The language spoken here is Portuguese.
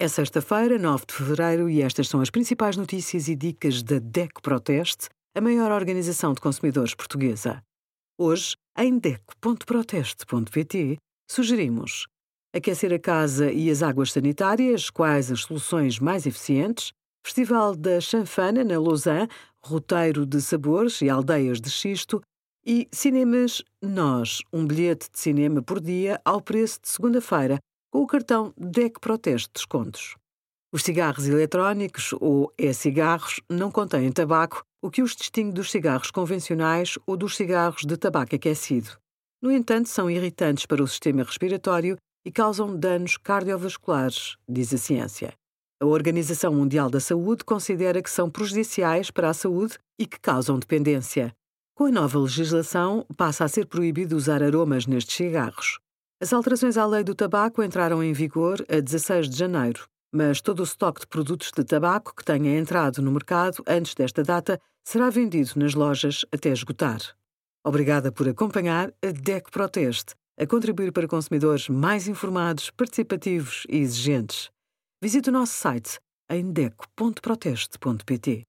É sexta-feira, 9 de fevereiro, e estas são as principais notícias e dicas da DECO Proteste, a maior organização de consumidores portuguesa. Hoje, em DECO.proteste.pt, sugerimos aquecer a casa e as águas sanitárias, quais as soluções mais eficientes, Festival da Chanfana na Lausanne, roteiro de sabores e aldeias de xisto, e Cinemas Nós, um bilhete de cinema por dia ao preço de segunda-feira, com o cartão DEC Proteste Descontos. Os cigarros eletrónicos, ou e-cigarros, não contêm tabaco, o que os distingue dos cigarros convencionais ou dos cigarros de tabaco aquecido. No entanto, são irritantes para o sistema respiratório e causam danos cardiovasculares, diz a ciência. A Organização Mundial da Saúde considera que são prejudiciais para a saúde e que causam dependência. Com a nova legislação, passa a ser proibido usar aromas nestes cigarros. As alterações à lei do tabaco entraram em vigor a 16 de janeiro, mas todo o estoque de produtos de tabaco que tenha entrado no mercado antes desta data será vendido nas lojas até esgotar. Obrigada por acompanhar a DEC Proteste, a contribuir para consumidores mais informados, participativos e exigentes. Visite o nosso site em deco.proteste.pt.